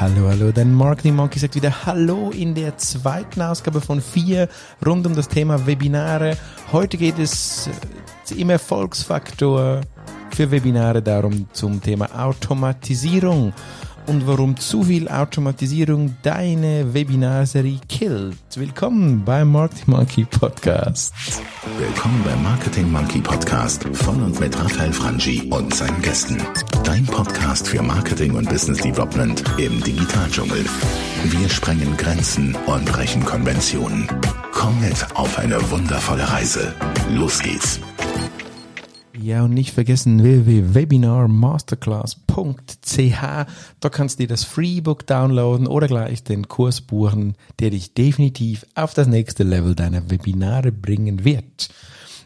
Hallo, hallo, dein Marketing Monkey sagt wieder Hallo in der zweiten Ausgabe von vier rund um das Thema Webinare. Heute geht es im Erfolgsfaktor für Webinare darum zum Thema Automatisierung und warum zu viel Automatisierung deine Webinarserie killt. Willkommen beim Marketing Monkey Podcast. Willkommen beim Marketing Monkey Podcast von und mit Raphael Frangi und seinen Gästen. Dein Podcast für Marketing und Business Development im Digitaldschungel. Wir sprengen Grenzen und brechen Konventionen. Komm mit auf eine wundervolle Reise. Los geht's. Ja, und nicht vergessen www.webinarmasterclass.ch. Da kannst du dir das Freebook downloaden oder gleich den Kurs buchen, der dich definitiv auf das nächste Level deiner Webinare bringen wird.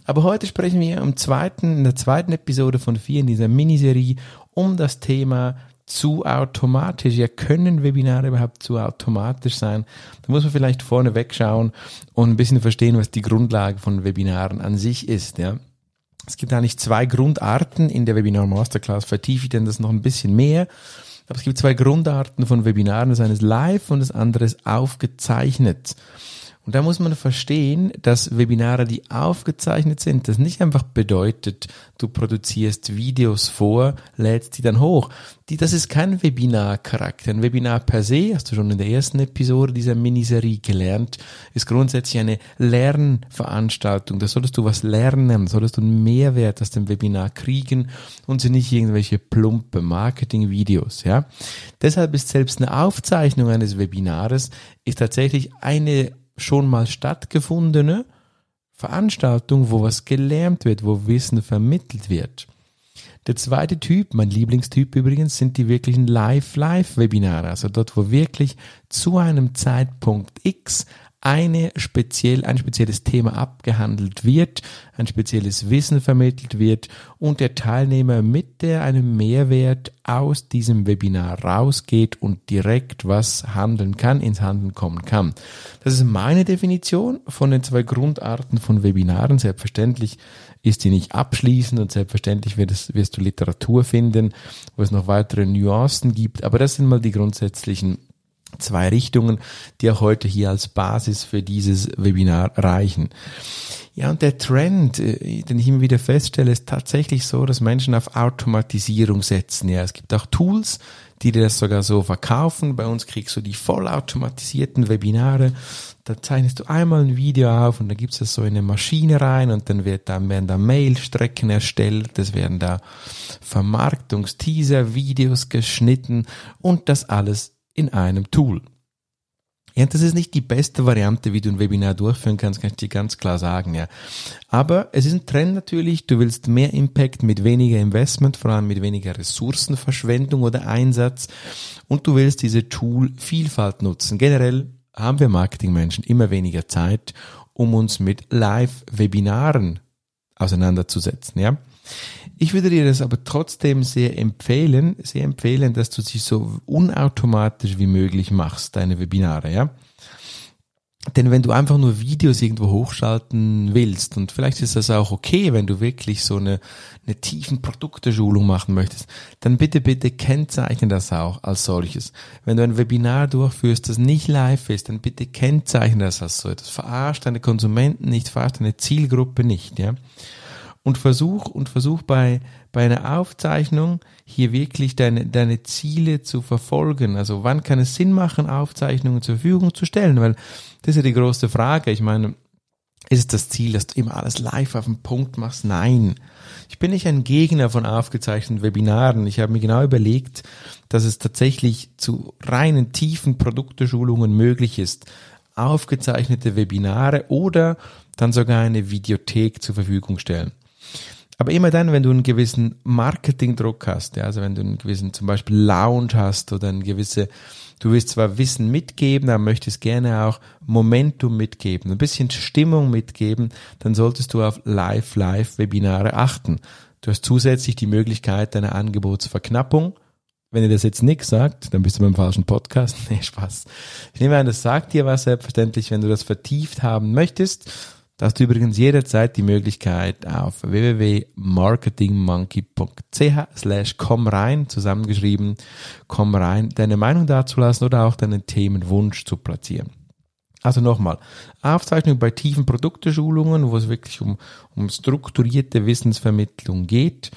Aber heute sprechen wir im zweiten, in der zweiten Episode von vier in dieser Miniserie um das Thema zu automatisch. Ja, können Webinare überhaupt zu automatisch sein? Da muss man vielleicht vorne wegschauen und ein bisschen verstehen, was die Grundlage von Webinaren an sich ist, ja. Es gibt eigentlich zwei Grundarten in der Webinar Masterclass. Vertiefe ich denn das noch ein bisschen mehr? Aber es gibt zwei Grundarten von Webinaren. Das eine ist live und das andere ist aufgezeichnet. Und da muss man verstehen, dass Webinare, die aufgezeichnet sind, das nicht einfach bedeutet, du produzierst Videos vor, lädst die dann hoch. Die, das ist kein Webinar-Charakter. Ein Webinar per se, hast du schon in der ersten Episode dieser Miniserie gelernt, ist grundsätzlich eine Lernveranstaltung. Da solltest du was lernen, solltest du einen Mehrwert aus dem Webinar kriegen und sie nicht irgendwelche plumpe Marketing-Videos, ja. Deshalb ist selbst eine Aufzeichnung eines Webinares ist tatsächlich eine schon mal stattgefundene Veranstaltung, wo was gelernt wird, wo Wissen vermittelt wird. Der zweite Typ, mein Lieblingstyp übrigens, sind die wirklichen Live-Live-Webinare, also dort, wo wirklich zu einem Zeitpunkt X eine speziell, ein spezielles Thema abgehandelt wird, ein spezielles Wissen vermittelt wird und der Teilnehmer mit der einem Mehrwert aus diesem Webinar rausgeht und direkt was handeln kann, ins Handeln kommen kann. Das ist meine Definition von den zwei Grundarten von Webinaren. Selbstverständlich ist die nicht abschließend und selbstverständlich wirst, wirst du Literatur finden, wo es noch weitere Nuancen gibt, aber das sind mal die grundsätzlichen zwei Richtungen, die auch heute hier als Basis für dieses Webinar reichen. Ja, und der Trend, äh, den ich immer wieder feststelle, ist tatsächlich so, dass Menschen auf Automatisierung setzen. Ja, es gibt auch Tools, die dir das sogar so verkaufen. Bei uns kriegst du die vollautomatisierten Webinare. Da zeichnest du einmal ein Video auf und dann gibst du das so in eine Maschine rein und dann wird dann werden da Mailstrecken erstellt, es werden da Vermarktungsteaser-Videos geschnitten und das alles in einem Tool. Ja, das ist nicht die beste Variante, wie du ein Webinar durchführen kannst, kann ich dir ganz klar sagen, ja. Aber es ist ein Trend natürlich, du willst mehr Impact mit weniger Investment, vor allem mit weniger Ressourcenverschwendung oder Einsatz und du willst diese Tool-Vielfalt nutzen. Generell haben wir Marketingmenschen immer weniger Zeit, um uns mit Live-Webinaren auseinanderzusetzen, ja. Ich würde dir das aber trotzdem sehr empfehlen, sehr empfehlen, dass du sie so unautomatisch wie möglich machst, deine Webinare, ja. Denn wenn du einfach nur Videos irgendwo hochschalten willst, und vielleicht ist das auch okay, wenn du wirklich so eine, eine tiefen Produkteschulung machen möchtest, dann bitte, bitte kennzeichne das auch als solches. Wenn du ein Webinar durchführst, das nicht live ist, dann bitte kennzeichne das als so. Das verarscht deine Konsumenten nicht, verarscht deine Zielgruppe nicht, ja und versuch und versuch bei bei einer Aufzeichnung hier wirklich deine deine Ziele zu verfolgen. Also wann kann es Sinn machen, Aufzeichnungen zur Verfügung zu stellen? Weil das ist ja die große Frage. Ich meine, ist das Ziel, dass du immer alles live auf den Punkt machst? Nein. Ich bin nicht ein Gegner von aufgezeichneten Webinaren. Ich habe mir genau überlegt, dass es tatsächlich zu reinen tiefen Produkteschulungen möglich ist, aufgezeichnete Webinare oder dann sogar eine Videothek zur Verfügung stellen. Aber immer dann, wenn du einen gewissen Marketingdruck hast, ja, also wenn du einen gewissen zum Beispiel Lounge hast oder ein gewisse, du willst zwar Wissen mitgeben, aber möchtest gerne auch Momentum mitgeben, ein bisschen Stimmung mitgeben, dann solltest du auf Live-Live-Webinare achten. Du hast zusätzlich die Möglichkeit deiner Angebotsverknappung. Wenn ihr das jetzt nichts sagt, dann bist du beim falschen Podcast. Nee, Spaß. Ich nehme an, das sagt dir was selbstverständlich, wenn du das vertieft haben möchtest Da hast du übrigens jederzeit die Möglichkeit auf www.marketingmonkey.ch slash komm rein, zusammengeschrieben, komm rein, deine Meinung dazulassen oder auch deinen Themenwunsch zu platzieren. Also nochmal, Aufzeichnung bei tiefen Produkteschulungen, wo es wirklich um, um strukturierte Wissensvermittlung geht.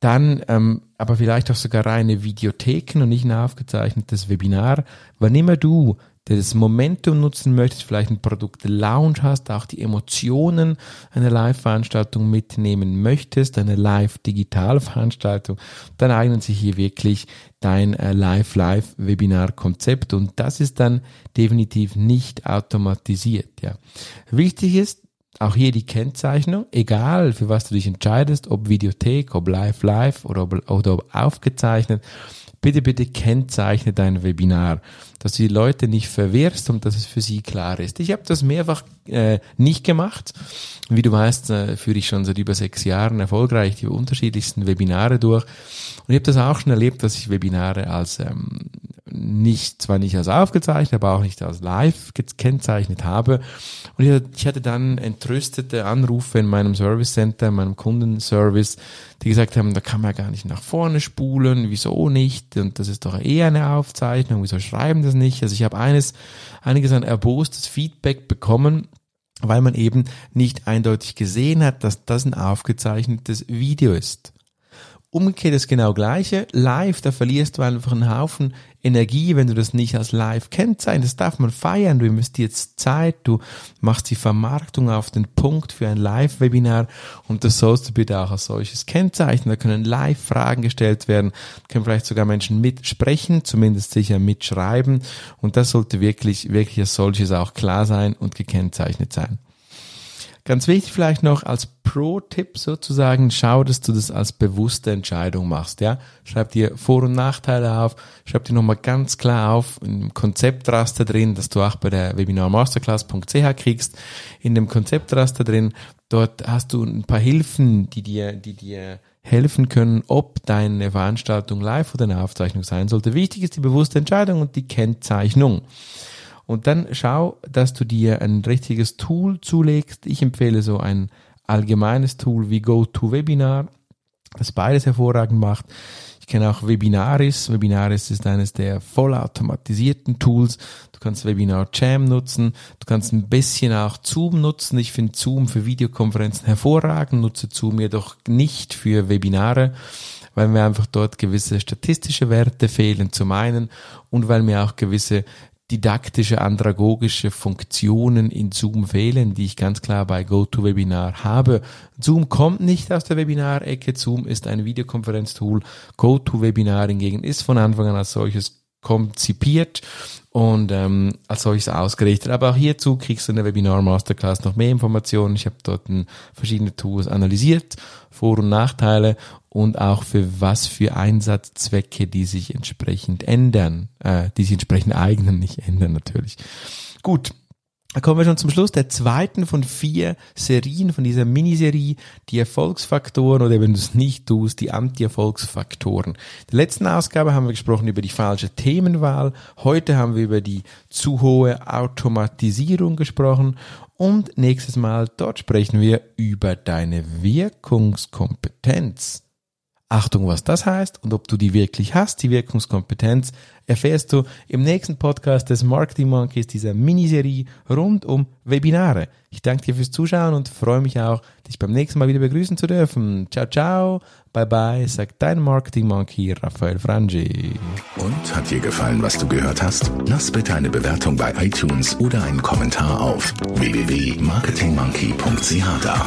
Dann ähm, aber vielleicht auch sogar reine Videotheken und nicht ein aufgezeichnetes Webinar. Wann immer du das Momentum nutzen möchtest, vielleicht ein Produkt Lounge hast, auch die Emotionen einer Live-Veranstaltung mitnehmen möchtest, eine Live-Digital-Veranstaltung, dann eignet sich hier wirklich dein äh, Live-Live-Webinar-Konzept und das ist dann definitiv nicht automatisiert. Ja. Wichtig ist, auch hier die Kennzeichnung, egal für was du dich entscheidest, ob Videothek, ob Live Live oder ob, oder ob aufgezeichnet, bitte, bitte kennzeichne dein Webinar, dass du die Leute nicht verwirrst und dass es für sie klar ist. Ich habe das mehrfach äh, nicht gemacht. Wie du weißt, äh, führe ich schon seit über sechs Jahren erfolgreich die unterschiedlichsten Webinare durch. Und ich habe das auch schon erlebt, dass ich Webinare als ähm, nicht, zwar nicht als aufgezeichnet, aber auch nicht als live gekennzeichnet habe. Und ich hatte dann entrüstete Anrufe in meinem Service Center, in meinem Kundenservice, die gesagt haben, da kann man gar nicht nach vorne spulen, wieso nicht? Und das ist doch eher eine Aufzeichnung, wieso schreiben das nicht? Also ich habe eines, einiges an erbostes Feedback bekommen, weil man eben nicht eindeutig gesehen hat, dass das ein aufgezeichnetes Video ist. Umgekehrt ist genau gleiche. Live, da verlierst du einfach einen Haufen Energie, wenn du das nicht als live kennzeichnest. Das darf man feiern. Du investierst Zeit, du machst die Vermarktung auf den Punkt für ein Live-Webinar und das sollst du bitte auch als solches kennzeichnen. Da können Live-Fragen gestellt werden, können vielleicht sogar Menschen mitsprechen, zumindest sicher mitschreiben und das sollte wirklich, wirklich als solches auch klar sein und gekennzeichnet sein. Ganz wichtig vielleicht noch als Pro-Tipp sozusagen, schau, dass du das als bewusste Entscheidung machst, ja. Schreib dir Vor- und Nachteile auf, schreib dir nochmal ganz klar auf, im Konzeptraster drin, dass du auch bei der webinarmasterclass.ch kriegst, in dem Konzeptraster drin, dort hast du ein paar Hilfen, die dir, die dir helfen können, ob deine Veranstaltung live oder eine Aufzeichnung sein sollte. Wichtig ist die bewusste Entscheidung und die Kennzeichnung. Und dann schau, dass du dir ein richtiges Tool zulegst. Ich empfehle so ein allgemeines Tool wie GoToWebinar, das beides hervorragend macht. Ich kenne auch Webinaris. Webinaris ist eines der vollautomatisierten Tools. Du kannst Webinar Jam nutzen. Du kannst ein bisschen auch Zoom nutzen. Ich finde Zoom für Videokonferenzen hervorragend, nutze Zoom jedoch nicht für Webinare weil mir einfach dort gewisse statistische Werte fehlen zum einen und weil mir auch gewisse didaktische, andragogische Funktionen in Zoom fehlen, die ich ganz klar bei GoToWebinar habe. Zoom kommt nicht aus der Webinar-Ecke. Zoom ist ein Videokonferenztool. GoToWebinar hingegen ist von Anfang an als solches konzipiert und ähm, als solches ausgerichtet. Aber auch hierzu kriegst du in der Webinar Masterclass noch mehr Informationen. Ich habe dort verschiedene Tools analysiert, Vor- und Nachteile und auch für was für Einsatzzwecke die sich entsprechend ändern, äh, die sich entsprechend eignen, nicht ändern natürlich. Gut, da kommen wir schon zum Schluss der zweiten von vier Serien von dieser Miniserie, die Erfolgsfaktoren oder wenn du es nicht tust, die Anti-Erfolgsfaktoren. In der letzten Ausgabe haben wir gesprochen über die falsche Themenwahl. Heute haben wir über die zu hohe Automatisierung gesprochen und nächstes Mal dort sprechen wir über deine Wirkungskompetenz. Achtung, was das heißt und ob du die wirklich hast, die Wirkungskompetenz, erfährst du im nächsten Podcast des Marketing Monkeys, dieser Miniserie rund um Webinare. Ich danke dir fürs Zuschauen und freue mich auch, dich beim nächsten Mal wieder begrüßen zu dürfen. Ciao, ciao, bye bye, sagt dein Marketing Monkey Raphael Frangi. Und hat dir gefallen, was du gehört hast? Lass bitte eine Bewertung bei iTunes oder einen Kommentar auf www.marketingmonkey.ch da.